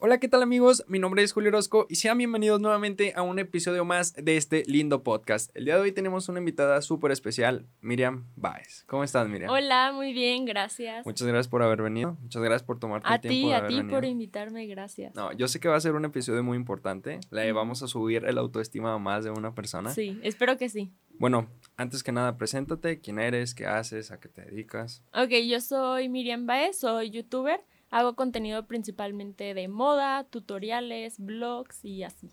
Hola, ¿qué tal amigos? Mi nombre es Julio Orozco y sean bienvenidos nuevamente a un episodio más de este lindo podcast. El día de hoy tenemos una invitada súper especial, Miriam Baez. ¿Cómo estás, Miriam? Hola, muy bien, gracias. Muchas gracias por haber venido. Muchas gracias por tomarte el tiempo. A ti, a ti por invitarme, gracias. No, yo sé que va a ser un episodio muy importante. Le vamos a subir el autoestima a más de una persona. Sí, espero que sí. Bueno, antes que nada, preséntate, quién eres, qué haces, a qué te dedicas. Ok, yo soy Miriam Baez, soy youtuber. Hago contenido principalmente de moda, tutoriales, blogs y así.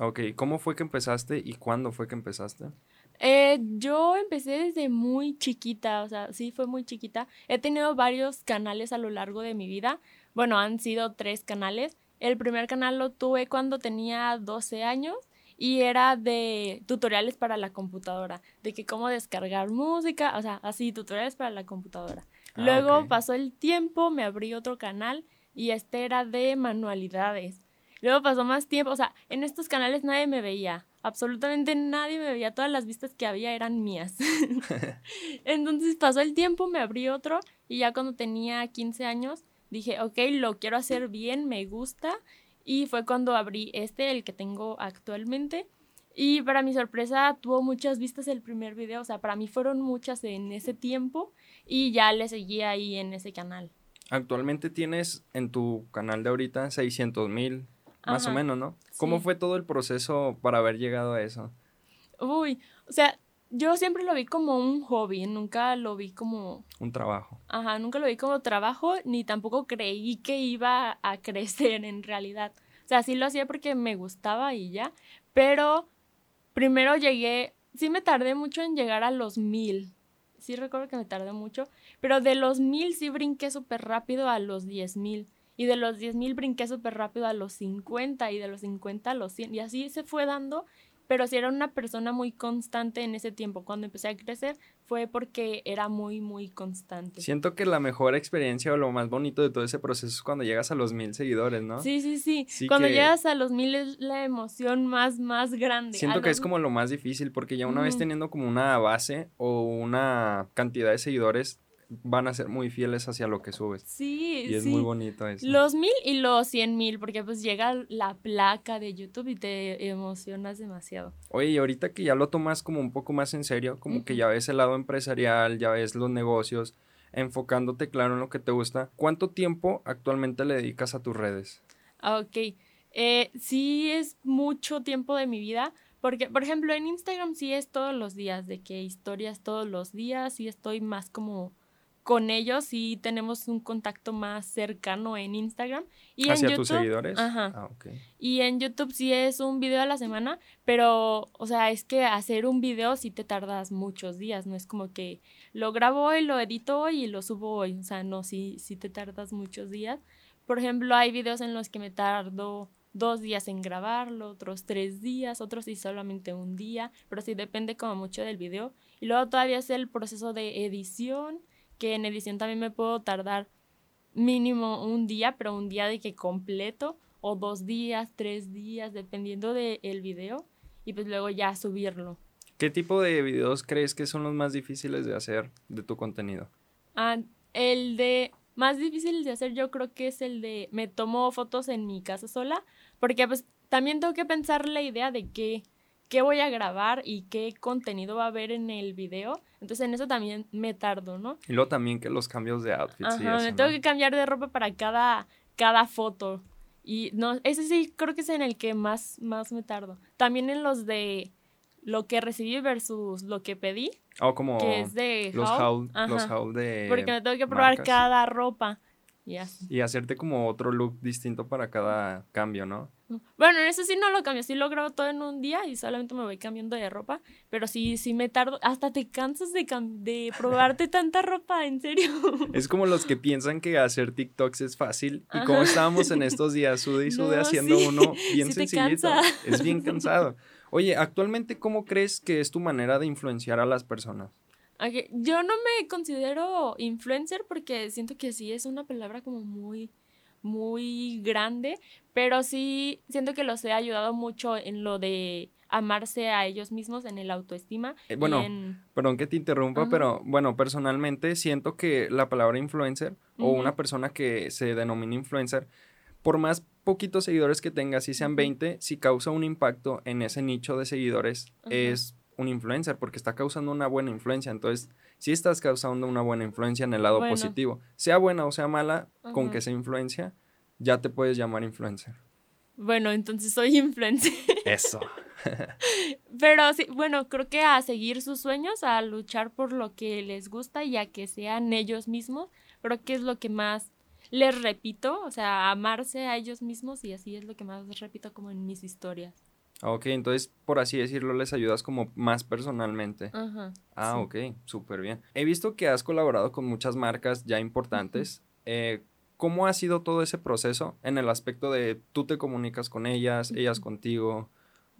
Ok, ¿cómo fue que empezaste y cuándo fue que empezaste? Eh, yo empecé desde muy chiquita, o sea, sí fue muy chiquita. He tenido varios canales a lo largo de mi vida. Bueno, han sido tres canales. El primer canal lo tuve cuando tenía 12 años y era de tutoriales para la computadora, de que cómo descargar música, o sea, así, tutoriales para la computadora. Ah, Luego pasó el tiempo, me abrí otro canal y este era de manualidades. Luego pasó más tiempo, o sea, en estos canales nadie me veía, absolutamente nadie me veía, todas las vistas que había eran mías. Entonces pasó el tiempo, me abrí otro y ya cuando tenía 15 años dije, ok, lo quiero hacer bien, me gusta. Y fue cuando abrí este, el que tengo actualmente. Y para mi sorpresa tuvo muchas vistas el primer video, o sea, para mí fueron muchas en ese tiempo y ya le seguí ahí en ese canal. Actualmente tienes en tu canal de ahorita 600 mil, más o menos, ¿no? ¿Cómo fue todo el proceso para haber llegado a eso? Uy, o sea, yo siempre lo vi como un hobby, nunca lo vi como... Un trabajo. Ajá, nunca lo vi como trabajo, ni tampoco creí que iba a crecer en realidad. O sea, sí lo hacía porque me gustaba y ya, pero primero llegué, sí me tardé mucho en llegar a los mil, sí recuerdo que me tardé mucho, pero de los mil sí brinqué súper rápido a los diez mil. Y de los diez mil brinqué súper rápido a los 50 y de los 50 a los 100. Y así se fue dando pero si era una persona muy constante en ese tiempo. Cuando empecé a crecer fue porque era muy, muy constante. Siento que la mejor experiencia o lo más bonito de todo ese proceso es cuando llegas a los mil seguidores, ¿no? Sí, sí, sí. cuando llegas a los mil es la emoción más, más grande. Siento que es como lo más difícil porque ya una vez teniendo como una base o una cantidad de seguidores, van a ser muy fieles hacia lo que subes. Sí, Y es muy bonito eso. Los mil y los cien mil, porque pues llega la placa de YouTube y te emocionas demasiado. Oye, y ahorita que ya lo tomas como un poco más en serio, como que ya ves el lado empresarial, ya ves los negocios, enfocándote claro en lo que te gusta, ¿cuánto tiempo actualmente le dedicas a tus redes? Ah, ok. Eh, sí es mucho tiempo de mi vida, porque, por ejemplo, en Instagram sí es todos los días, de que historias todos los días, y estoy más como con ellos y tenemos un contacto más cercano en Instagram. Y ¿Hacia en tus seguidores? Ajá. Ah, Y en YouTube sí es un video a la semana, pero, o sea, es que hacer un video sí te tardas muchos días, no es como que lo grabo hoy, lo edito hoy y lo subo hoy, o sea, no, sí, sí te tardas muchos días. Por ejemplo, hay videos en los que me tardo dos días en grabarlo, otros tres días, otros sí solamente un día, pero sí depende como mucho del video. Y luego todavía es el proceso de edición que en edición también me puedo tardar mínimo un día, pero un día de que completo, o dos días, tres días, dependiendo del el video, y pues luego ya subirlo. ¿Qué tipo de videos crees que son los más difíciles de hacer de tu contenido? Ah, el de más difícil de hacer yo creo que es el de me tomo fotos en mi casa sola, porque pues también tengo que pensar la idea de qué qué voy a grabar y qué contenido va a haber en el video. Entonces en eso también me tardo, ¿no? Y luego también que los cambios de outfits. Ajá, me tengo que cambiar de ropa para cada, cada foto. Y no, ese sí creo que es en el que más, más me tardo. También en los de lo que recibí versus lo que pedí. Oh, como que es de los haul, los haul de Porque me tengo que probar cada ropa. Y hacerte como otro look distinto para cada cambio, ¿no? Bueno, en eso sí no lo cambio, sí lo grabo todo en un día y solamente me voy cambiando de ropa, pero sí, sí me tardo, hasta te cansas de, de probarte tanta ropa, en serio. Es como los que piensan que hacer TikToks es fácil y como estábamos en estos días, sude y sude haciendo uno bien sencillito, es bien cansado. Oye, actualmente, ¿cómo crees que es tu manera de influenciar a las personas? Yo no me considero influencer porque siento que sí es una palabra como muy, muy grande, pero sí siento que los he ayudado mucho en lo de amarse a ellos mismos, en el autoestima. Eh, bueno, perdón que te interrumpa, pero bueno, personalmente siento que la palabra influencer o una persona que se denomina influencer, por más poquitos seguidores que tengas, si sean 20, si causa un impacto en ese nicho de seguidores, es un influencer porque está causando una buena influencia. Entonces, si estás causando una buena influencia en el lado positivo, sea buena o sea mala, con que sea influencia, ya te puedes llamar influencer. Bueno, entonces soy influencer. Eso. Pero sí, bueno, creo que a seguir sus sueños, a luchar por lo que les gusta y a que sean ellos mismos, creo que es lo que más les repito, o sea, amarse a ellos mismos y así es lo que más repito como en mis historias. Ah, ok, entonces por así decirlo les ayudas como más personalmente. Ajá. Ah, ok, súper bien. He visto que has colaborado con muchas marcas ya importantes. eh, ¿Cómo ha sido todo ese proceso en el aspecto de tú te comunicas con ellas, ellas contigo?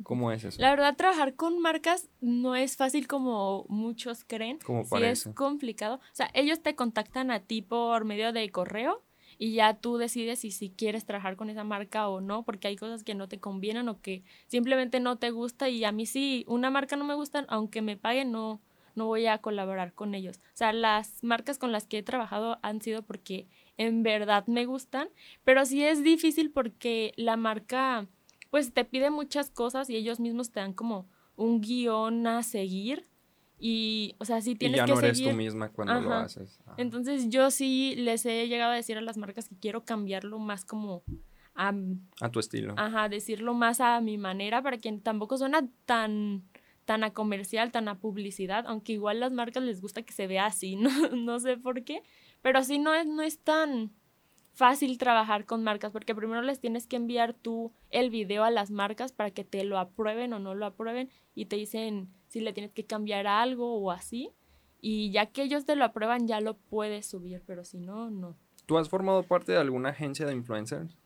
¿Cómo es eso? La verdad, trabajar con marcas no es fácil como muchos creen. Como sí es complicado. O sea, ellos te contactan a ti por medio de correo y ya tú decides si, si quieres trabajar con esa marca o no, porque hay cosas que no te convienen o que simplemente no te gusta y a mí sí, una marca no me gusta, aunque me paguen, no, no voy a colaborar con ellos. O sea, las marcas con las que he trabajado han sido porque en verdad me gustan, pero sí es difícil porque la marca pues te pide muchas cosas y ellos mismos te dan como un guion a seguir y, o sea, sí tienes y ya no eres tú misma cuando lo haces. Entonces yo sí les he llegado a decir a las marcas que quiero cambiarlo más como a... A tu estilo. Ajá, decirlo más a mi manera para que tampoco suena tan tan a comercial, tan a publicidad, aunque igual las marcas les gusta que se vea así, no, no sé por qué, pero sí no es, no es tan fácil trabajar con marcas, porque primero les tienes que enviar tú el video a las marcas para que te lo aprueben o no lo aprueben y te dicen si le tienes que cambiar algo o así. Y ya que ellos te lo aprueban, ya lo puedes subir, pero si no, no. ¿Tú has formado parte de alguna agencia de influencers?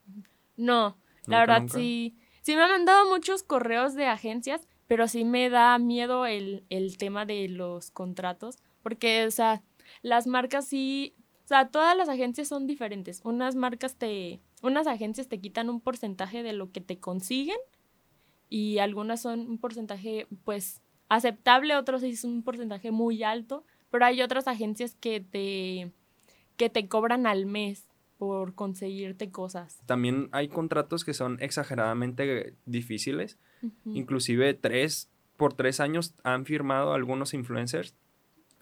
No, la verdad sí. Sí me han mandado muchos correos de agencias, pero sí me da miedo el, el tema de los contratos, porque, o sea, las marcas sí o sea, todas las agencias son diferentes. Unas marcas te, unas agencias te quitan un porcentaje de lo que te consiguen y algunas son un porcentaje, pues, aceptable, otros es un porcentaje muy alto, pero hay otras agencias que te, que te cobran al mes por conseguirte cosas. También hay contratos que son exageradamente difíciles. Inclusive tres, por tres años han firmado algunos influencers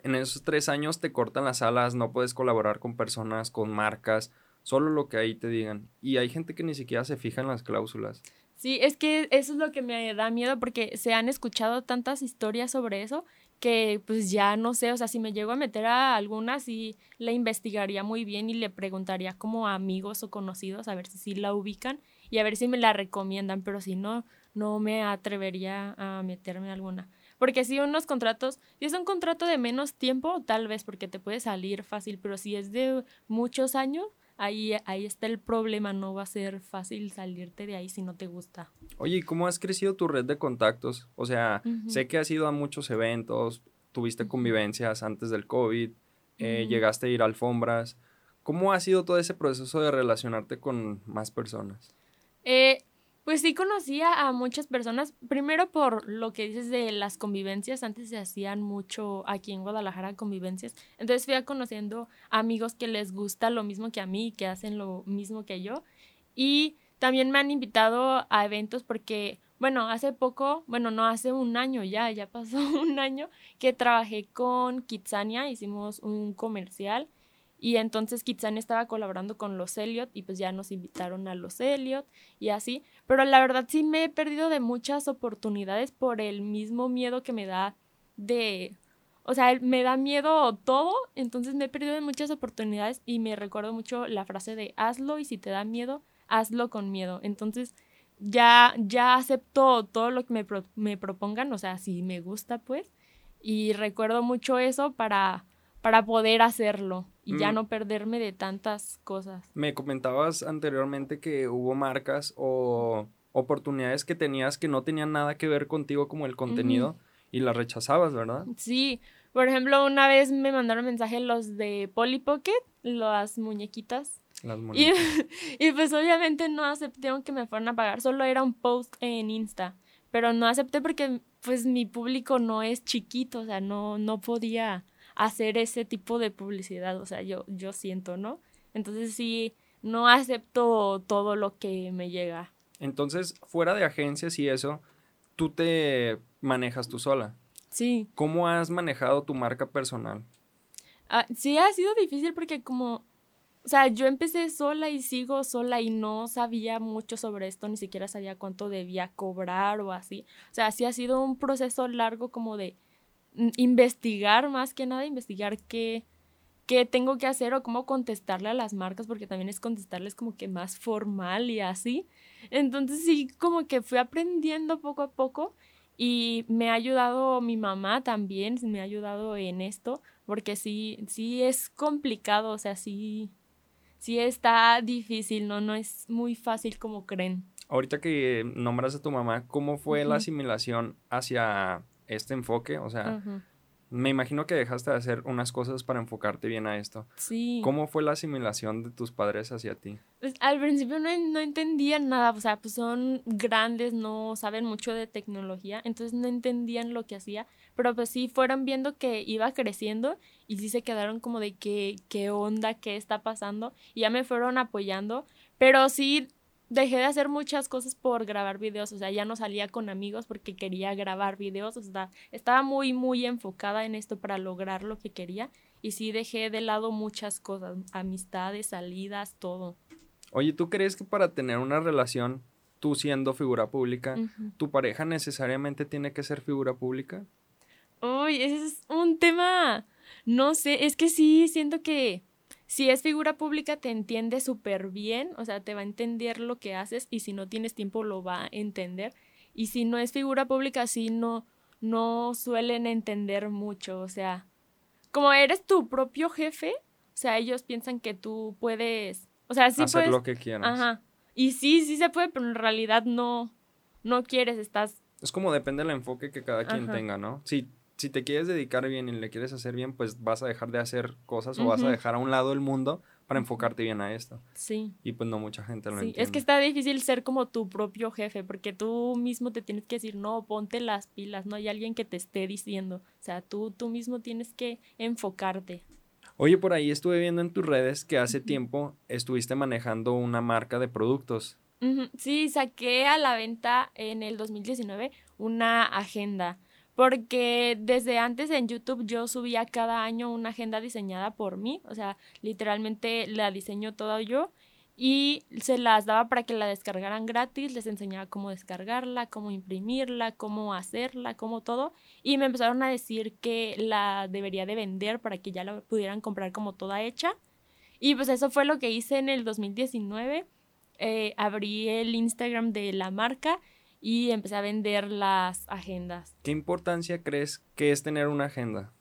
en esos tres años te cortan las alas, no puedes colaborar con personas, con marcas, solo lo que ahí te digan. Y hay gente que ni siquiera se fija en las cláusulas. Sí, es que eso es lo que me da miedo porque se han escuchado tantas historias sobre eso que pues ya no sé, o sea, si me llego a meter a alguna, sí la investigaría muy bien y le preguntaría como a amigos o conocidos a ver si sí la ubican y a ver si me la recomiendan, pero si no, no me atrevería a meterme a alguna. Porque si unos contratos, si es un contrato de menos tiempo, tal vez porque te puede salir fácil, pero si es de muchos años, ahí, ahí está el problema, no va a ser fácil salirte de ahí si no te gusta. Oye, ¿y cómo has crecido tu red de contactos? O sea, sé que has ido a muchos eventos, tuviste convivencias antes del COVID, eh, llegaste a ir a alfombras. ¿Cómo ha sido todo ese proceso de relacionarte con más personas? Eh, pues sí conocía a muchas personas, primero por lo que dices de las convivencias, antes se hacían mucho aquí en Guadalajara convivencias, entonces fui a conociendo amigos que les gusta lo mismo que a mí, que hacen lo mismo que yo, y también me han invitado a eventos porque, bueno, hace poco, bueno, no hace un año ya, ya pasó un año que trabajé con Kitsania, hicimos un comercial y entonces Kitsania estaba colaborando con los Elliot y pues ya nos invitaron a los Elliot y así. Pero la verdad sí me he perdido de muchas oportunidades por el mismo miedo que me da de... O sea, me da miedo todo, entonces me he perdido de muchas oportunidades y me recuerdo mucho la frase de hazlo y si te da miedo, hazlo con miedo. Entonces ya, ya acepto todo lo que me, me propongan, o sea, si me gusta pues. Y recuerdo mucho eso para para poder hacerlo y ya mm. no perderme de tantas cosas. Me comentabas anteriormente que hubo marcas o oportunidades que tenías que no tenían nada que ver contigo como el contenido y las rechazabas, ¿verdad? Sí, por ejemplo, una vez me mandaron mensaje los de Polly Pocket, las muñequitas. Las muñequitas. Y, y pues obviamente no acepté aunque me fueran a pagar, solo era un post en Insta, pero no acepté porque pues mi público no es chiquito, o sea, no, no podía hacer ese tipo de publicidad, o sea, yo, yo siento, ¿no? Entonces sí, no acepto todo lo que me llega. Entonces, fuera de agencias y eso, tú te manejas tú sola. Sí. ¿Cómo has manejado tu marca personal? Ah, sí, ha sido difícil porque como, o sea, yo empecé sola y sigo sola y no sabía mucho sobre esto, ni siquiera sabía cuánto debía cobrar o así. O sea, sí ha sido un proceso largo como de investigar más que nada, investigar qué, qué tengo que hacer o cómo contestarle a las marcas, porque también es contestarles como que más formal y así. Entonces sí, como que fui aprendiendo poco a poco y me ha ayudado mi mamá también, me ha ayudado en esto, porque sí, sí es complicado, o sea, sí, sí está difícil, ¿no? No es muy fácil como creen. Ahorita que nombras a tu mamá, ¿cómo fue la asimilación hacia este enfoque? O sea, me imagino que dejaste de hacer unas cosas para enfocarte bien a esto. Sí. ¿Cómo fue la asimilación de tus padres hacia ti? Pues al principio no, no entendían nada, o sea, pues son grandes, no saben mucho de tecnología, entonces no entendían lo que hacía, pero pues sí fueron viendo que iba creciendo y sí se quedaron como de qué, qué onda, qué está pasando, y ya me fueron apoyando, pero sí dejé de hacer muchas cosas por grabar videos, o sea, ya no salía con amigos porque quería grabar videos, o sea, estaba muy, muy enfocada en esto para lograr lo que quería y sí dejé de lado muchas cosas, amistades, salidas, todo. Oye, ¿tú crees que para tener una relación, tú siendo figura pública, tu pareja necesariamente tiene que ser figura pública? Uy, ese es un tema, no sé, es que sí, siento que si es figura pública te entiende súper bien, o sea, te va a entender lo que haces y si no tienes tiempo lo va a entender. Y si no es figura pública, sí no, no suelen entender mucho, o sea, como eres tu propio jefe, o sea, ellos piensan que tú puedes, o sea, sí hacer lo que quieras. Ajá. Y sí, sí se puede, pero en realidad no, no quieres, estás... Es como depende del enfoque que cada quien tenga, ¿no? Sí, si te quieres dedicar bien y le quieres hacer bien, pues vas a dejar de hacer cosas o vas a dejar a un lado el mundo para enfocarte bien a esto. Sí. Y pues no mucha gente lo sí. Es que está difícil ser como tu propio jefe, porque tú mismo te tienes que decir, no, ponte las pilas, no hay alguien que te esté diciendo. O sea, tú, tú mismo tienes que enfocarte. Oye, por ahí estuve viendo en tus redes que hace tiempo estuviste manejando una marca de productos. Sí, saqué a la venta en el 2019 una agenda porque desde antes en YouTube yo subía cada año una agenda diseñada por mí, o sea, literalmente la diseño todo yo y se las daba para que la descargaran gratis, les enseñaba cómo descargarla, cómo imprimirla, cómo hacerla, cómo todo y me empezaron a decir que la debería de vender para que ya la pudieran comprar como toda hecha y pues eso fue lo que hice en el 2019, eh, abrí el Instagram de la marca y empecé a vender las agendas. ¿Qué importancia crees que es tener una agenda?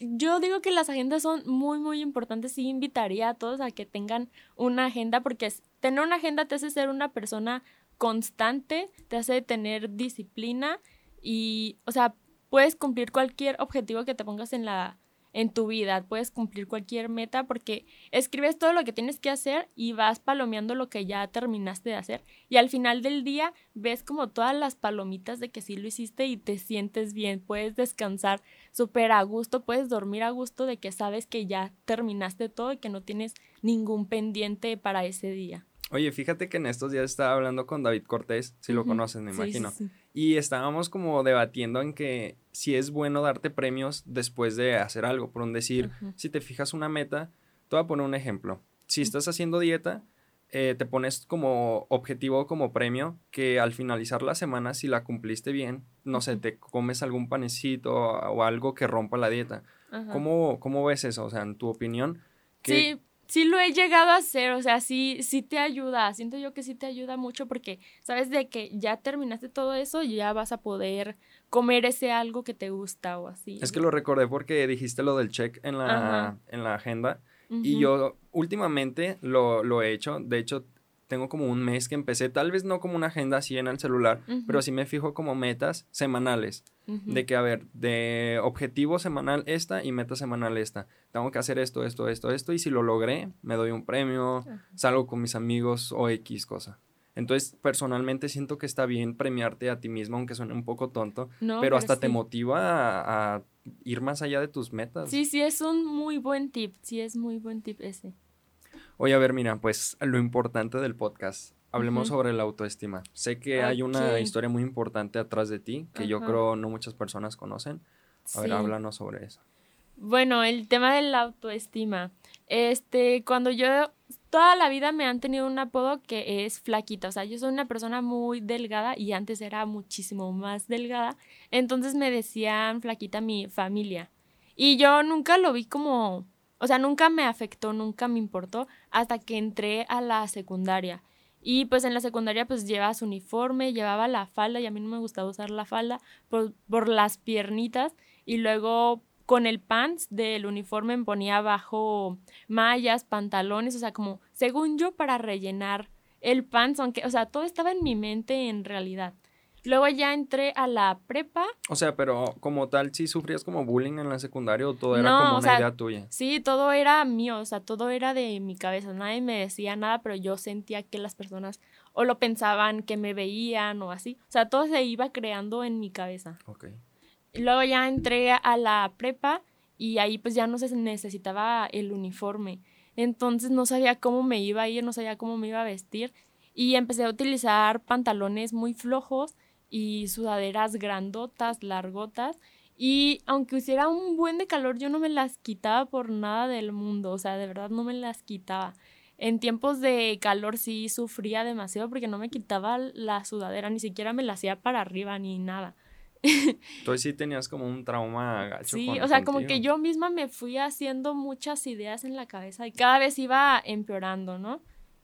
Yo digo que las agendas son muy, muy importantes. Sí, invitaría a todos a que tengan una agenda porque tener una agenda te hace ser una persona constante, te hace tener disciplina y, o sea, puedes cumplir cualquier objetivo que te pongas en la, en tu vida, puedes cumplir cualquier meta porque escribes todo lo que tienes que hacer y vas palomeando lo que ya terminaste de hacer y al final del día ves como todas las palomitas de que sí lo hiciste y te sientes bien, puedes descansar súper a gusto, puedes dormir a gusto de que sabes que ya terminaste todo y que no tienes ningún pendiente para ese día. Oye, fíjate que en estos días estaba hablando con David Cortés, si lo conoces, me imagino. Y estábamos como debatiendo en que si es bueno darte premios después de hacer algo. Por un decir, si te fijas una meta, te voy a poner un ejemplo. Si estás haciendo dieta, eh, te pones como objetivo, como premio, que al finalizar la semana, si la cumpliste bien, no sé, te comes algún panecito o, algo que rompa la dieta. ¿Cómo, ¿Cómo, ves eso? O sea, en tu opinión. Sí, sí lo he llegado a hacer, o sea, sí, sí te ayuda, siento yo que sí te ayuda mucho porque sabes de que ya terminaste todo eso y ya vas a poder comer ese algo que te gusta o así. Es que lo recordé porque dijiste lo del check en la, en la agenda y yo últimamente lo, lo he hecho, de hecho tengo como un mes que empecé, tal vez no como una agenda así en el celular, pero sí me fijo como metas semanales. De que, a ver, de objetivo semanal esta y meta semanal esta. Tengo que hacer esto, esto, esto, esto. Y si lo logré, me doy un premio, salgo con mis amigos o X cosa. Entonces, personalmente siento que está bien premiarte a ti mismo, aunque suene un poco tonto, pero, hasta te motiva a, ir más allá de tus metas. Sí, sí, es un muy buen tip, sí, es muy buen tip ese. Oye, a ver, mira, pues lo importante del podcast. Hablemos sobre la autoestima. Sé que hay una historia muy importante atrás de ti que yo creo no muchas personas conocen. A ver, háblanos sobre eso. Bueno, el tema de la autoestima. Este, cuando yo toda la vida me han tenido un apodo que es flaquita, o sea, yo soy una persona muy delgada y antes era muchísimo más delgada, entonces me decían flaquita mi familia. Y yo nunca lo vi como o sea, nunca me afectó, nunca me importó hasta que entré a la secundaria. Y pues en la secundaria pues llevas uniforme, llevaba la falda y a mí no me gustaba usar la falda por, por las piernitas y luego con el pants del uniforme me ponía abajo mallas, pantalones, o sea, como según yo para rellenar el pants, aunque, o sea, todo estaba en mi mente en realidad. Luego ya entré a la prepa. O sea, pero como tal, ¿sí sufrías como bullying en la secundaria o todo era como una idea tuya? Sí, todo era mío, o sea, todo era de mi cabeza. Nadie me decía nada, pero yo sentía que las personas o lo pensaban, que me veían o así. O sea, todo se iba creando en mi cabeza. Ok. Luego ya entré a la prepa y ahí pues ya no se necesitaba el uniforme. Entonces no sabía cómo me iba a ir, no sabía cómo me iba a vestir. Y empecé a utilizar pantalones muy flojos y sudaderas grandotas, largotas. Y aunque hiciera un buen de calor, yo no me las quitaba por nada del mundo. O sea, de verdad no me las quitaba. En tiempos de calor sí sufría demasiado porque no me quitaba la sudadera, ni siquiera me la hacía para arriba ni nada. Entonces sí tenías como un trauma gacho. Sí, o sea, como que yo misma me fui haciendo muchas ideas en la cabeza y cada vez iba empeorando, ¿no?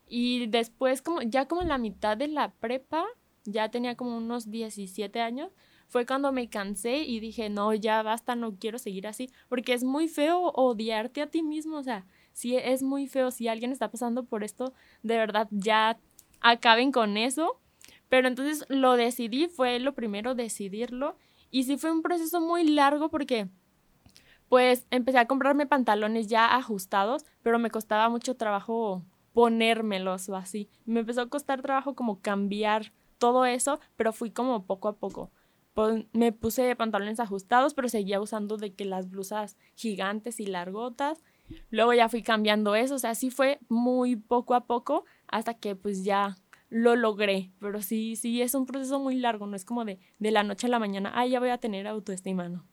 Y después, como ya como en la mitad de la prepa, ya tenía como unos 17 años, fue cuando me cansé y dije, no, ya basta, no quiero seguir así, porque es muy feo odiarte a ti mismo, o sea, si es muy feo, si alguien está pasando por esto, de verdad, ya acaben con eso. Pero entonces lo decidí, fue lo primero decidirlo, y sí fue un proceso muy largo porque pues empecé a comprarme pantalones ya ajustados, pero me costaba mucho trabajo ponérmelos o así. Me empezó a costar trabajo como cambiar todo eso, pero fui como poco a poco. me puse pantalones ajustados, pero seguía usando de que las blusas gigantes y largotas. Luego ya fui cambiando eso, o sea, sí fue muy poco a poco hasta que pues ya lo logré. Pero sí, sí, es un proceso muy largo, no es como de, de la noche a la mañana, ah, ya voy a tener autoestima, ¿no?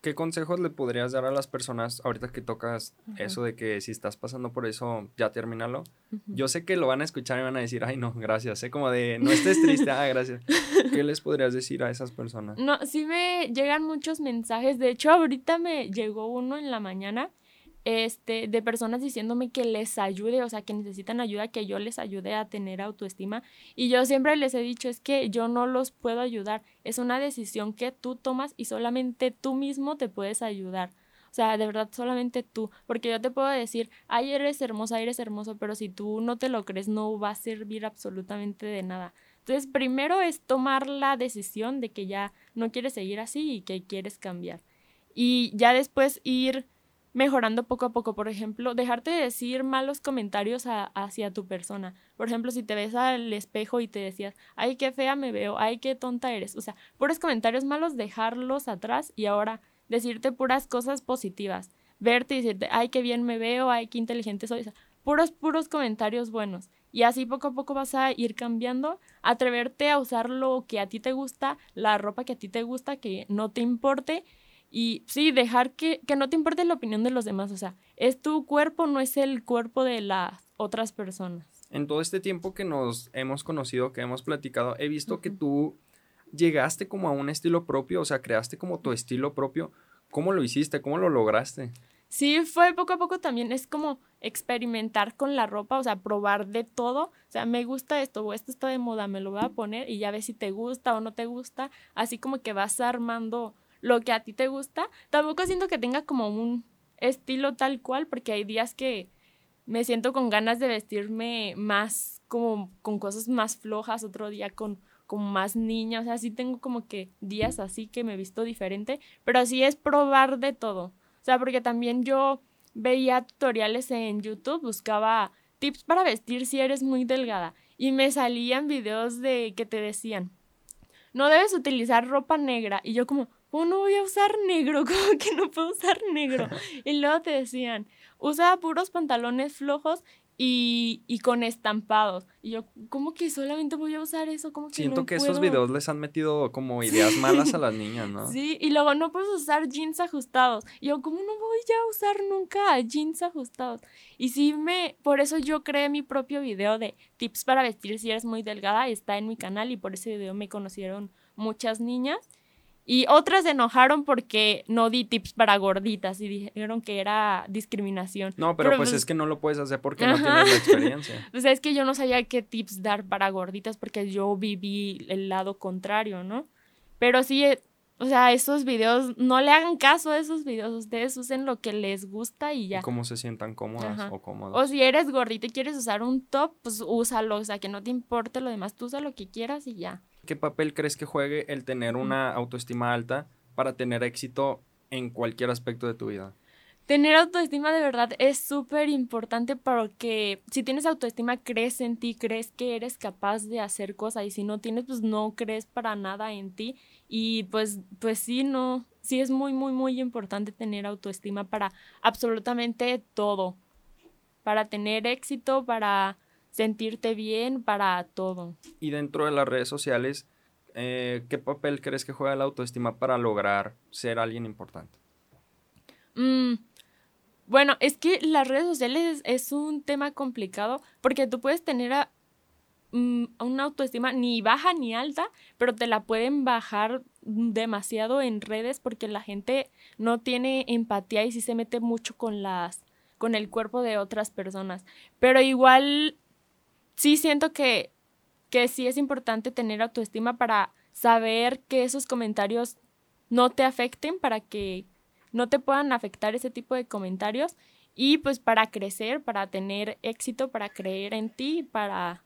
¿Qué consejos le podrías dar a las personas ahorita que tocas eso de que si estás pasando por eso, ya termínalo? Yo sé que lo van a escuchar y van a decir, ay, no, gracias. Sé como de, no estés triste, ah, gracias. ¿Qué les podrías decir a esas personas? No, sí me llegan muchos mensajes. De hecho, ahorita me llegó uno en la mañana este, de personas diciéndome que les ayude, o sea, que necesitan ayuda, que yo les ayude a tener autoestima. Y yo siempre les he dicho, es que yo no los puedo ayudar, es una decisión que tú tomas y solamente tú mismo te puedes ayudar. O sea, de verdad, solamente tú. Porque yo te puedo decir, ay, eres hermosa, eres hermoso, pero si tú no te lo crees, no va a servir absolutamente de nada. Entonces, primero es tomar la decisión de que ya no quieres seguir así y que quieres cambiar. Y ya después ir mejorando poco a poco. Por ejemplo, dejarte de decir malos comentarios hacia tu persona. Por ejemplo, si te ves al espejo y te decías, ay, qué fea me veo, ay, qué tonta eres. O sea, puros comentarios malos, dejarlos atrás y ahora decirte puras cosas positivas. Verte y decirte, ay, qué bien me veo, ay, qué inteligente soy. O sea, puros, puros comentarios buenos. Y así poco a poco vas a ir cambiando, atreverte a usar lo que a ti te gusta, la ropa que a ti te gusta, que no te importe y sí, dejar que, que no te importe la opinión de los demás. O sea, es tu cuerpo, no es el cuerpo de las otras personas. En todo este tiempo que nos hemos conocido, que hemos platicado, he visto que tú llegaste como a un estilo propio, o sea, creaste como tu estilo propio. ¿Cómo lo hiciste? ¿Cómo lo lograste? Sí, fue poco a poco también, es como experimentar con la ropa, o sea, probar de todo, o sea, me gusta esto o esto está de moda, me lo voy a poner y ya ves si te gusta o no te gusta, así como que vas armando lo que a ti te gusta. Tampoco siento que tenga como un estilo tal cual, porque hay días que me siento con ganas de vestirme más como con cosas más flojas, otro día con más niña, o sea, sí tengo como que días así que me visto diferente, pero así es probar de todo. O sea, porque también yo veía tutoriales en YouTube, buscaba tips para vestir si eres muy delgada y me salían videos de que te decían, no debes utilizar ropa negra y yo como, ¿cómo no voy a usar negro? ¿Cómo que no puedo usar negro? Y luego te decían, usa puros pantalones flojos y, y, con estampados. Y yo, ¿cómo que solamente voy a usar eso? ¿Cómo que Siento que esos videos les han metido como ideas malas a las niñas, ¿no? Sí, y luego no puedes usar jeans ajustados. Y yo, ¿cómo no voy a usar nunca jeans ajustados? Y sí me, por eso yo creé mi propio video de tips para vestir si eres muy delgada. Está en mi canal y por ese video me conocieron muchas niñas. Y otras se enojaron porque no di tips para gorditas y dijeron que era discriminación. No, pero, pues, es pues que no lo puedes hacer porque no tienes la experiencia. Pues es que yo no sabía qué tips dar para gorditas porque yo viví el lado contrario, ¿no? Pero sí, eh, o sea, esos videos, no le hagan caso a esos videos, ustedes usen lo que les gusta y ya. cómo se sientan cómodas o cómodos. O si eres gordita y quieres usar un top, pues úsalo, o sea, que no te importe lo demás, tú usa lo que quieras y ya. ¿Qué papel crees que juegue el tener una autoestima alta para tener éxito en cualquier aspecto de tu vida? Tener autoestima de verdad es súper importante porque si tienes autoestima crees en ti, crees que eres capaz de hacer cosas y si no tienes pues no crees para nada en ti y pues pues sí no, sí es muy muy muy importante tener autoestima para absolutamente todo. Para tener éxito, para sentirte bien para todo. Y dentro de las redes sociales, eh, ¿qué papel crees que juega la autoestima para lograr ser alguien importante? Mm, bueno, es que las redes sociales es, un tema complicado porque tú puedes tener mm, una autoestima ni baja ni alta, pero te la pueden bajar demasiado en redes porque la gente no tiene empatía y sí se mete mucho con las con el cuerpo de otras personas. Pero igual sí siento que, que sí es importante tener autoestima para saber que esos comentarios no te afecten, para que no te puedan afectar ese tipo de comentarios y pues para crecer, para tener éxito, para creer en ti, para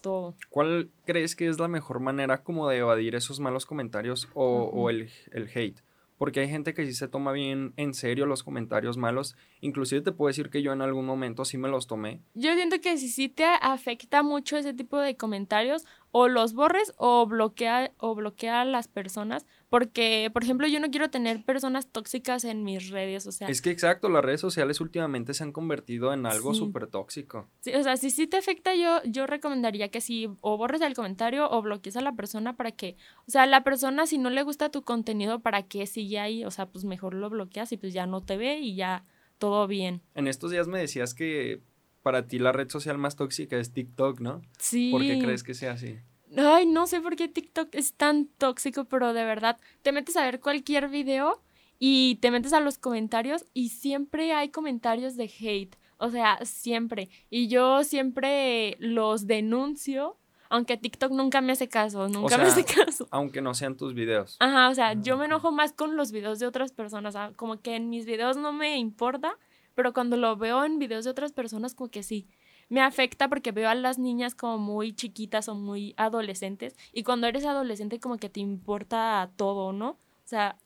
todo. ¿Cuál crees que es la mejor manera como de evadir esos malos comentarios o, o el, el hate? Porque hay gente que sí se toma bien en serio los comentarios malos. Inclusive te puedo decir que yo en algún momento sí me los tomé. Yo siento que si sí te afecta mucho ese tipo de comentarios, o los borres o bloquea, o bloquea a las personas, porque, por ejemplo, yo no quiero tener personas tóxicas en mis redes sociales. Es que exacto, las redes sociales últimamente se han convertido en algo súper tóxico. Sí, o sea, si sí te afecta, yo, yo recomendaría que si o borres el comentario o bloquees a la persona para que, o sea, la persona si no le gusta tu contenido, ¿para qué sigue ahí? O sea, pues mejor lo bloqueas y pues ya no te ve y ya todo bien. En estos días me decías que para ti la red social más tóxica es TikTok, ¿no? Sí. ¿Por qué crees que sea así? Ay, no sé por qué TikTok es tan tóxico, pero de verdad, te metes a ver cualquier video y te metes a los comentarios y siempre hay comentarios de hate. O sea, siempre. Y yo siempre los denuncio, aunque TikTok nunca me hace caso, nunca me hace caso. Aunque no sean tus videos. Ajá, o sea, yo me enojo más con los videos de otras personas. Como que en mis videos no me importa, pero cuando lo veo en videos de otras personas, como que sí. Me afecta porque veo a las niñas como muy chiquitas o muy adolescentes. Y cuando eres adolescente, como que te importa todo, ¿no? O sea,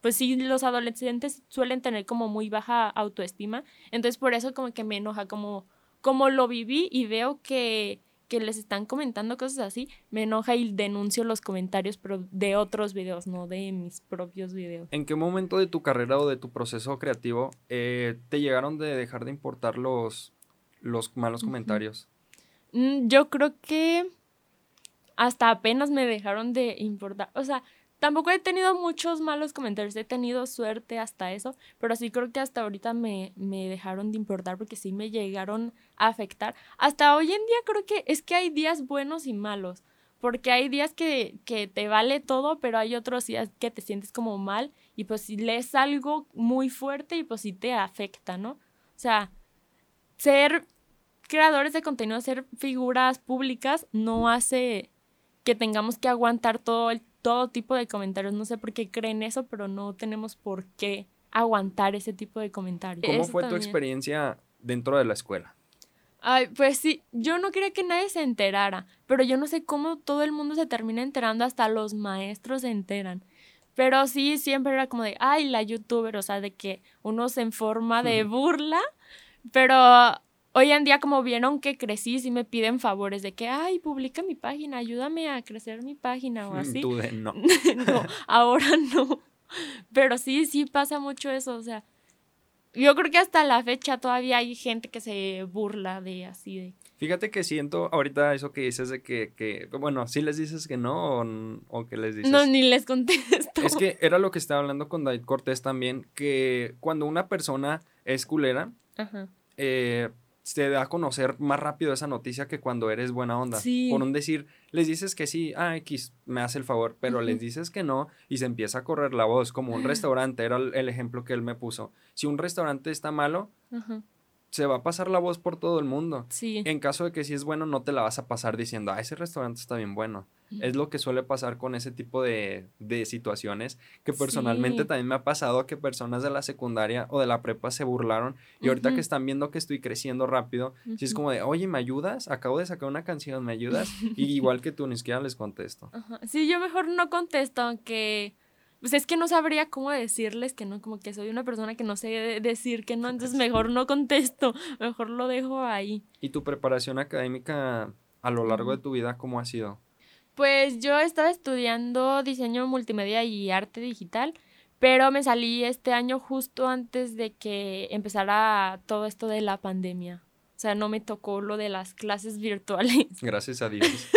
pues sí, los adolescentes suelen tener como muy baja autoestima. Entonces, por eso como que me enoja, como, como lo viví y veo que que les están comentando cosas así, me enoja y denuncio los comentarios, de otros videos, no de mis propios videos. ¿En qué momento de tu carrera o de tu proceso creativo eh, te llegaron de dejar de importar los, los malos comentarios? Mm, yo creo que hasta apenas me dejaron de importar. O sea, Tampoco he tenido muchos malos comentarios, he tenido suerte hasta eso, pero sí creo que hasta ahorita me, me dejaron de importar porque sí me llegaron a afectar. Hasta hoy en día creo que es que hay días buenos y malos, porque hay días que, que te vale todo, pero hay otros días que te sientes como mal y pues si lees algo muy fuerte y pues sí te afecta, ¿no? O sea, ser creadores de contenido, ser figuras públicas no hace que tengamos que aguantar todo el todo tipo de comentarios. No sé por qué creen eso, pero no tenemos por qué aguantar ese tipo de comentarios. ¿Cómo fue tu experiencia dentro de la escuela? Ay, pues sí, yo no quería que nadie se enterara, pero yo no sé cómo todo el mundo se termina enterando, hasta los maestros se enteran. Pero sí, siempre era como de, ay, la youtuber, o sea, de que uno se en forma de burla, pero Hoy en día, como vieron que crecí, sí me piden favores de que, ay, publica mi página, ayúdame a crecer mi página o así. Tú de no. no, ahora no. Pero sí, sí pasa mucho eso, o sea, yo creo que hasta la fecha todavía hay gente que se burla de así de... Fíjate que siento ahorita eso que dices de que, que bueno, si les dices que no o, o que les dices... No, ni les contesto. Es que era lo que estaba hablando con David Cortés también, que cuando una persona es culera, eh, se da a conocer más rápido esa noticia que cuando eres buena onda. Por un decir, les dices que sí, ah, X, me hace el favor, pero les dices que no y se empieza a correr la voz, como un restaurante, era el, ejemplo que él me puso. Si un restaurante está malo, se va a pasar la voz por todo el mundo. Sí. En caso de que si es bueno, no te la vas a pasar diciendo, ah, ese restaurante está bien bueno. Es lo que suele pasar con ese tipo de, de situaciones, que personalmente también me ha pasado que personas de la secundaria o de la prepa se burlaron y ahorita que están viendo que estoy creciendo rápido, si es como de, oye, ¿me ayudas? Acabo de sacar una canción, ¿me ayudas? y igual que tú, ni siquiera les contesto. Sí, yo mejor no contesto, aunque pues es que no sabría cómo decirles que no, como que soy una persona que no sé decir que no, entonces mejor no contesto, mejor lo dejo ahí. ¿Y tu preparación académica a lo largo de tu vida cómo ha sido? Pues yo estaba estudiando diseño multimedia y arte digital, pero me salí este año justo antes de que empezara todo esto de la pandemia. O sea, no me tocó lo de las clases virtuales. Gracias a Dios.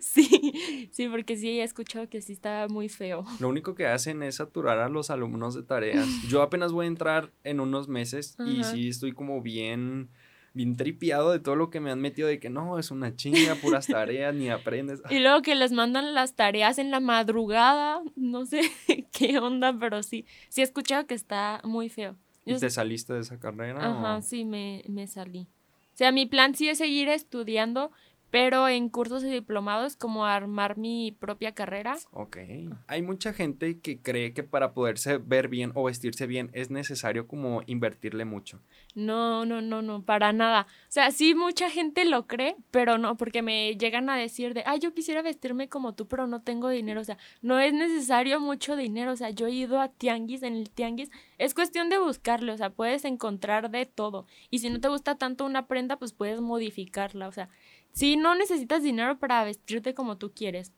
Sí, sí, porque sí he escuchado que sí está muy feo. Lo único que hacen es saturar a los alumnos de tareas. Yo apenas voy a entrar en unos meses y sí estoy como bien bien tripiado de todo lo que me han metido de que no, es una chinga, puras tareas, ni aprendes. Y luego que les mandan las tareas en la madrugada, no sé qué onda, pero sí, sí he escuchado que está muy feo. ¿Y te saliste de esa carrera? Ajá, sí, me, me salí. O sea, mi plan sí es seguir estudiando, pero en cursos y diplomados como armar mi propia carrera. Ok. Hay mucha gente que cree que para poderse ver bien o vestirse bien es necesario como invertirle mucho. No, no, no, no, para nada. O sea, sí mucha gente lo cree, pero no, porque me llegan a decir de, ay, yo quisiera vestirme como tú, pero no tengo dinero. O sea, no es necesario mucho dinero. O sea, yo he ido a tianguis, en el tianguis, es cuestión de buscarle, o sea, puedes encontrar de todo. Y si no te gusta tanto una prenda, pues puedes modificarla. O sea, Sí, no necesitas dinero para vestirte como tú quieres.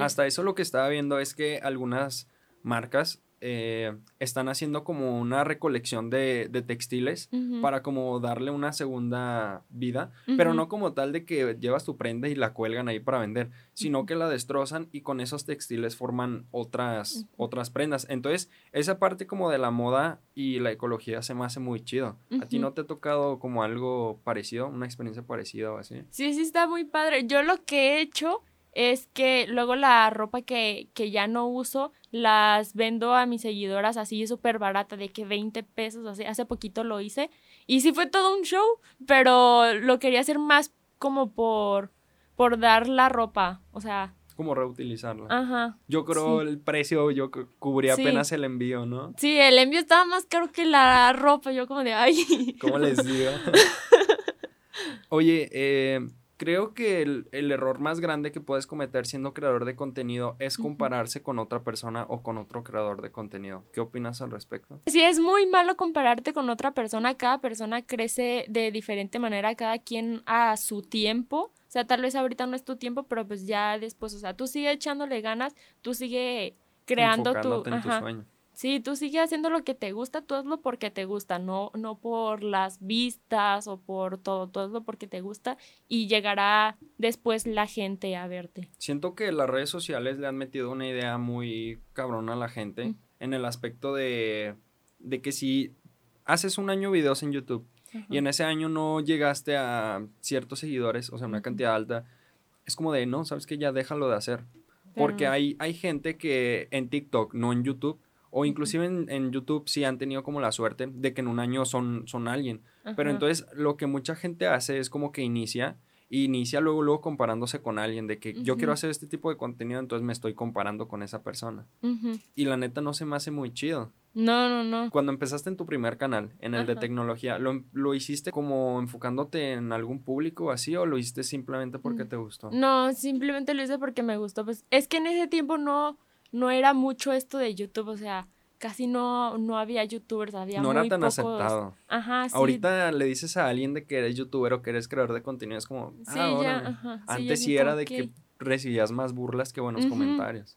Hasta eso lo que estaba viendo es que algunas marcas eh, están haciendo como una recolección de, textiles para como darle una segunda vida, pero no como tal de que llevas tu prenda y la cuelgan ahí para vender, sino que la destrozan y con esos textiles forman otras, otras prendas. Entonces, esa parte como de la moda y la ecología se me hace muy chido. ¿A ti no te ha tocado como algo parecido, una experiencia parecida o así? Sí, sí, está muy padre. Yo lo que he hecho es que luego la ropa que, que ya no uso las vendo a mis seguidoras así súper barata, de que 20 pesos, así. hace poquito lo hice. Y sí fue todo un show, pero lo quería hacer más como por, por dar la ropa, o sea... Como reutilizarla. Ajá. Yo creo el precio, yo cubría apenas el envío, ¿no? Sí, el envío estaba más caro que la ropa, yo como de, ay. ¿Cómo les digo? Oye, eh, creo que el, error más grande que puedes cometer siendo creador de contenido es compararse con otra persona o con otro creador de contenido. ¿Qué opinas al respecto? Sí, es muy malo compararte con otra persona. Cada persona crece de diferente manera, cada quien a su tiempo. O sea, tal vez ahorita no es tu tiempo, pero pues ya después, o sea, tú sigue echándole ganas, tú sigue creando tu, en tu sueño. Sí, tú sigue haciendo lo que te gusta, tú hazlo porque te gusta, no, no por las vistas o por todo, todo hazlo porque te gusta y llegará después la gente a verte. Siento que las redes sociales le han metido una idea muy cabrona a la gente en el aspecto de, de que si haces un año videos en YouTube y en ese año no llegaste a ciertos seguidores, o sea, una cantidad alta, es como de, no, sabes que ya déjalo de hacer. Porque hay, hay gente que en TikTok, no en YouTube, o inclusive en, YouTube sí han tenido como la suerte de que en un año son, son alguien. Pero entonces lo que mucha gente hace es como que inicia, inicia luego, luego comparándose con alguien, de que yo quiero hacer este tipo de contenido, entonces me estoy comparando con esa persona. Y la neta no se me hace muy chido. No, no, no. Cuando empezaste en tu primer canal, en el de tecnología, ¿lo, ¿lo, hiciste como enfocándote en algún público así o lo hiciste simplemente porque mm. te gustó? No, simplemente lo hice porque me gustó. Pues es que en ese tiempo no no era mucho esto de YouTube, o sea, casi no, no había youtubers, había No era tan aceptado. Ajá, sí. Ahorita le dices a alguien de que eres youtuber o que eres creador de contenido, es como, ah, sí, ya, ajá, Antes sí, era de que recibías más burlas que buenos comentarios.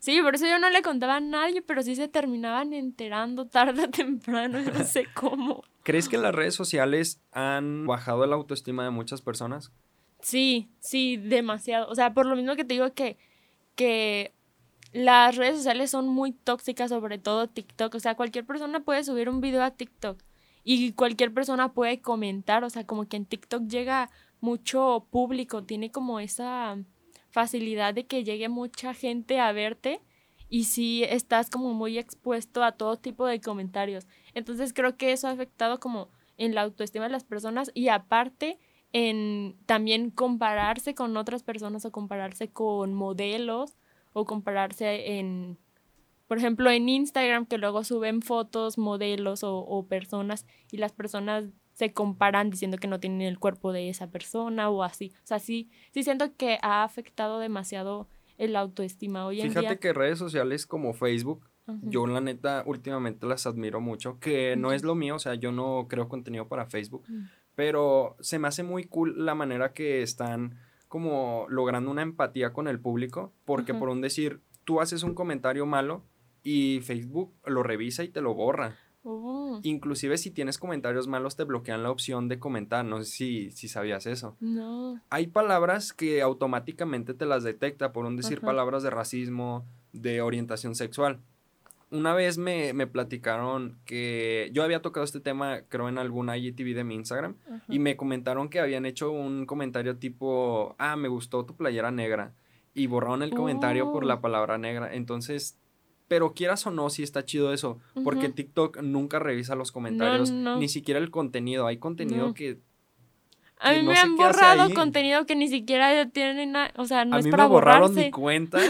Sí, por eso yo no le contaba a nadie, pero sí se terminaban enterando tarde o temprano, no sé cómo. ¿Crees que las redes sociales han bajado la autoestima de muchas personas? Sí, sí, demasiado. O sea, por lo mismo que te digo que, que las redes sociales son muy tóxicas, sobre todo TikTok. O sea, cualquier persona puede subir un video a TikTok y cualquier persona puede comentar. O sea, como que en TikTok llega mucho público, tiene como esa facilidad de que llegue mucha gente a verte y si estás como muy expuesto a todo tipo de comentarios. Entonces creo que eso ha afectado como en la autoestima de las personas y aparte en también compararse con otras personas o compararse con modelos o compararse en, por ejemplo, en Instagram que luego suben fotos, modelos o, o personas y las personas se comparan diciendo que no tienen el cuerpo de esa persona o así. O sea, sí, sí siento que ha afectado demasiado el autoestima hoy en día. Fíjate que redes sociales como Facebook, yo la neta últimamente las admiro mucho, que no es lo mío, o sea, yo no creo contenido para Facebook, mm. pero se me hace muy cool la manera que están como logrando una empatía con el público, porque por un decir, tú haces un comentario malo y Facebook lo revisa y te lo borra. Oh. Inclusive si tienes comentarios malos te bloquean la opción de comentar. No sé si, si sabías eso. No. Hay palabras que automáticamente te las detecta por un decir palabras de racismo, de orientación sexual. Una vez me, platicaron que yo había tocado este tema, creo, en alguna IGTV de mi Instagram, y me comentaron que habían hecho un comentario tipo, ah, me gustó tu playera negra, y borraron el comentario por la oh. palabra negra. Entonces, pero quieras o no, sí está chido eso, porque TikTok nunca revisa los comentarios, ni siquiera el contenido. Hay contenido que... A mí me han borrado contenido que ni siquiera tienen nada, o sea, no a es mí para me borraron mi cuenta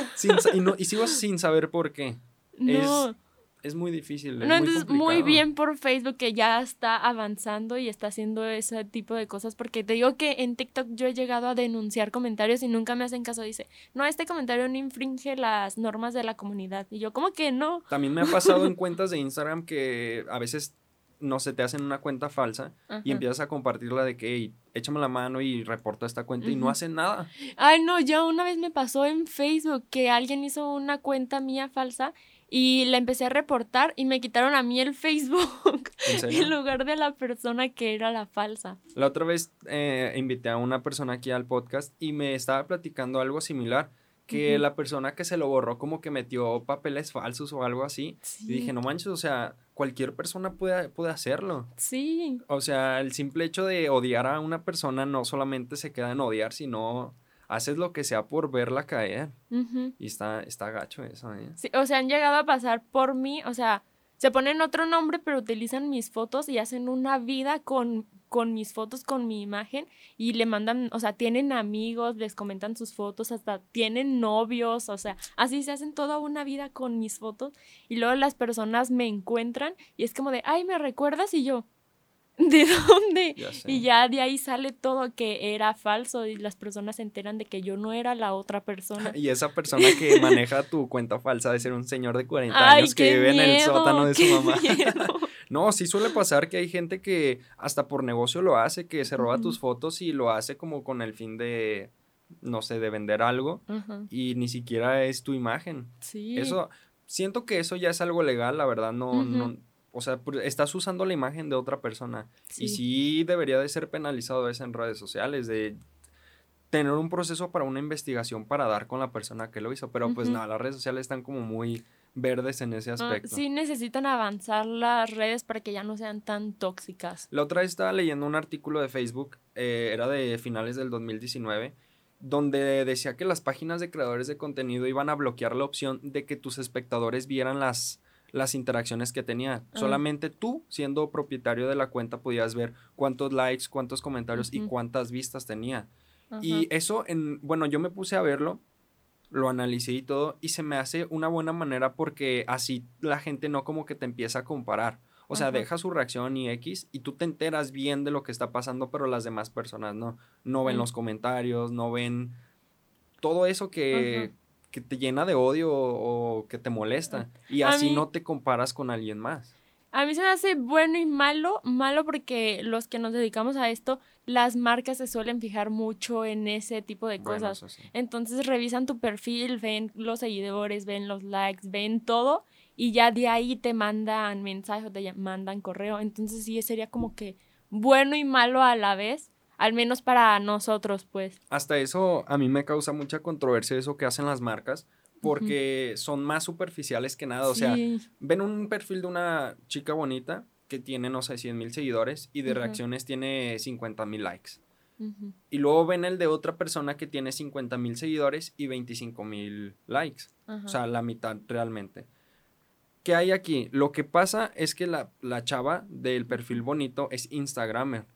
y, no, y sigo sin saber por qué. No es muy difícil. no, entonces muy, bien por Facebook que ya está avanzando y está haciendo ese tipo de cosas, porque te digo que en TikTok yo he llegado a denunciar comentarios y nunca me hacen caso. Dice, no, este comentario no infringe las normas de la comunidad. Y yo, ¿cómo que no? También me ha pasado en cuentas de Instagram que a veces no se te hacen una cuenta falsa y empiezas a compartirla de que, échame la mano y reporta esta cuenta y no hacen nada. Ay, no, ya una vez me pasó en Facebook que alguien hizo una cuenta mía falsa y la empecé a reportar y me quitaron a mí el Facebook ¿En, lugar de la persona que era la falsa. La otra vez eh, invité a una persona aquí al podcast y me estaba platicando algo similar, que la persona que se lo borró como que metió papeles falsos o algo así. Y dije, no manches, o sea, cualquier persona puede, puede hacerlo. Sí. O sea, el simple hecho de odiar a una persona no solamente se queda en odiar, sino haces lo que sea por verla caer. Y está, está gacho eso, ¿eh? Sí, o sea, han llegado a pasar por mí, o sea, se ponen otro nombre, pero utilizan mis fotos y hacen una vida con, con mis fotos, con mi imagen, y le mandan, o sea, tienen amigos, les comentan sus fotos, hasta tienen novios, o sea, así se hacen toda una vida con mis fotos, y luego las personas me encuentran y es como de, ay, ¿me recuerdas? Y yo, ¿de dónde? y ya de ahí sale todo que era falso y las personas se enteran de que yo no era la otra persona. Y esa persona que maneja tu cuenta falsa de ser un señor de 40 años que vive en el sótano de su mamá. no, sí suele pasar que hay gente que hasta por negocio lo hace, que se roba tus fotos y lo hace como con el fin de, no sé, de vender algo y ni siquiera es tu imagen. Sí. Eso, siento que eso ya es algo legal, la verdad, no, no o sea, estás usando la imagen de otra persona. Y sí debería de ser penalizado eso en redes sociales, de tener un proceso para una investigación para dar con la persona que lo hizo. Pero pues nada, las redes sociales están como muy verdes en ese ah, aspecto. sí necesitan avanzar las redes para que ya no sean tan tóxicas. La otra vez estaba leyendo un artículo de Facebook, eh, era de finales del 2019, donde decía que las páginas de creadores de contenido iban a bloquear la opción de que tus espectadores vieran las las interacciones que tenía. Solamente tú, siendo propietario de la cuenta, podías ver cuántos likes, cuántos comentarios y cuántas vistas tenía. Y eso, en, bueno, yo me puse a verlo, lo analicé y todo, y se me hace una buena manera porque así la gente no como que te empieza a comparar. O sea, deja su reacción y X y tú te enteras bien de lo que está pasando, pero las demás personas no. No ven los comentarios, no ven todo eso que, que te llena de odio o, que te molesta. Y así no te comparas con alguien más. A mí se me hace bueno y malo. Malo porque los que nos dedicamos a esto, las marcas se suelen fijar mucho en ese tipo de cosas. Entonces revisan tu perfil, ven los seguidores, ven los likes, ven todo y ya de ahí te mandan mensajes, te mandan correo. Entonces sí sería como que bueno y malo a la vez. Al menos para nosotros, pues. Hasta eso a mí me causa mucha controversia eso que hacen las marcas, porque son más superficiales que nada. O sea, ven un perfil de una chica bonita que tiene, no sé, 100 mil seguidores y de reacciones tiene 50 mil likes. Y luego ven el de otra persona que tiene 50 mil seguidores y 25 mil likes. O sea, la mitad realmente. ¿Qué hay aquí? Lo que pasa es que la, la chava del perfil bonito es Instagramer.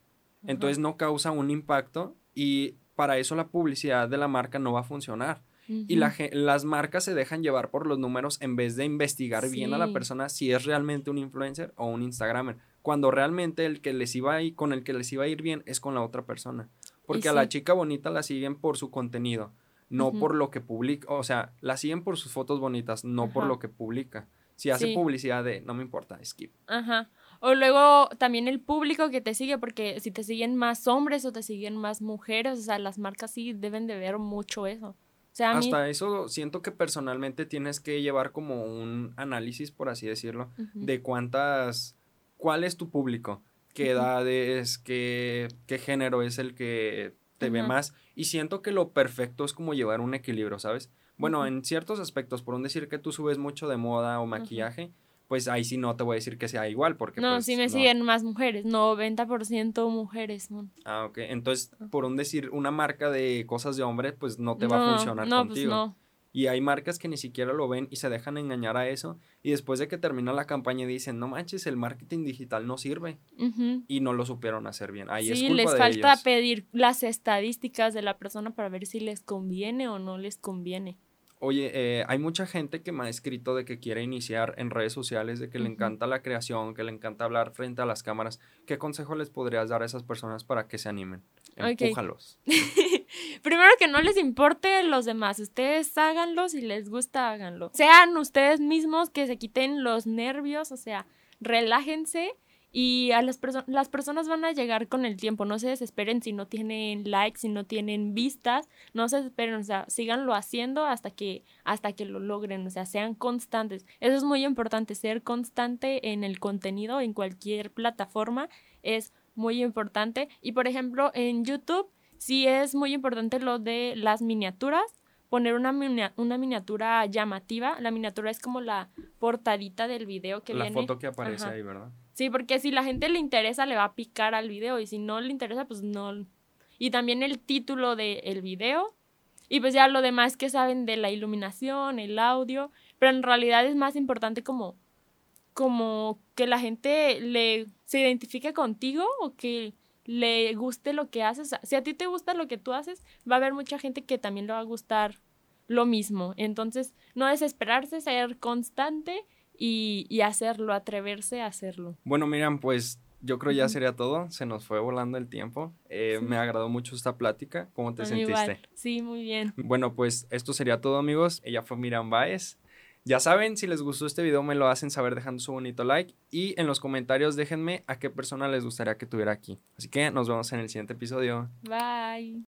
Entonces no causa un impacto y para eso la publicidad de la marca no va a funcionar. Y la, las marcas se dejan llevar por los números en vez de investigar bien a la persona si es realmente un influencer o un Instagramer. Cuando realmente el que les iba a ir, con el que les iba a ir bien es con la otra persona. Porque a la chica bonita la siguen por su contenido, no por lo que publica. O sea, la siguen por sus fotos bonitas, no por lo que publica. Si hace publicidad de no me importa, skip. Ajá. O luego también el público que te sigue, porque si te siguen más hombres o te siguen más mujeres, o sea, las marcas sí deben de ver mucho eso. Hasta eso siento que personalmente tienes que llevar como un análisis, por así decirlo, de cuántas, cuál es tu público, qué edades, qué, qué género es el que te ve más. Y siento que lo perfecto es como llevar un equilibrio, ¿sabes? Bueno, en ciertos aspectos, por un decir que tú subes mucho de moda o maquillaje, pues ahí sí no te voy a decir que sea igual, porque No, pues, sí me siguen más mujeres, 90% mujeres. Ah, ok. Entonces, por un decir, una marca de cosas de hombre, pues no te va a funcionar no, pues, contigo. Pues no. Y hay marcas que ni siquiera lo ven y se dejan engañar a eso. Y después de que termina la campaña dicen, no manches, el marketing digital no sirve. Y no lo supieron hacer bien. Ahí sí, es culpa les falta pedir las estadísticas de la persona para ver si les conviene o no les conviene. Oye, eh, hay mucha gente que me ha escrito de que quiere iniciar en redes sociales, de que le encanta la creación, que le encanta hablar frente a las cámaras. ¿Qué consejo les podrías dar a esas personas para que se animen? Empújalos. Primero que no les importe los demás, ustedes háganlo, si les gusta, háganlo. Sean ustedes mismos que se quiten los nervios, o sea, relájense y a las, personas las personas van a llegar con el tiempo, no se desesperen si no tienen likes, si no tienen vistas, no se desesperen, o sea, síganlo haciendo hasta que, hasta que lo logren, o sea, sean constantes. Eso es muy importante, ser constante en el contenido, en cualquier plataforma, es muy importante. Y por ejemplo, en YouTube sí es muy importante lo de las miniaturas, poner una, una miniatura llamativa. La miniatura es como la portadita del video que viene. La foto que aparece ahí, ¿verdad? Sí, porque si la gente le interesa, le va a picar al video y si no le interesa, pues no. Y también el título del video y pues ya lo demás que saben de la iluminación, el audio, pero en realidad es más importante como como que la gente le se identifique contigo o que le guste lo que haces. Si a ti te gusta lo que tú haces, va a haber mucha gente que también le va a gustar lo mismo. Entonces, no desesperarse, ser constante y, hacerlo, atreverse a hacerlo. Bueno, Miriam, pues yo creo ya sería todo. Se nos fue volando el tiempo. Eh, me agradó mucho esta plática. ¿Cómo te sentiste? Sí, muy bien. Bueno, pues esto sería todo, amigos. Ella fue Miriam Baez. Ya saben, si les gustó este video, me lo hacen saber dejando su bonito like. Y en los comentarios déjenme a qué persona les gustaría que tuviera aquí. Así que nos vemos en el siguiente episodio. Bye.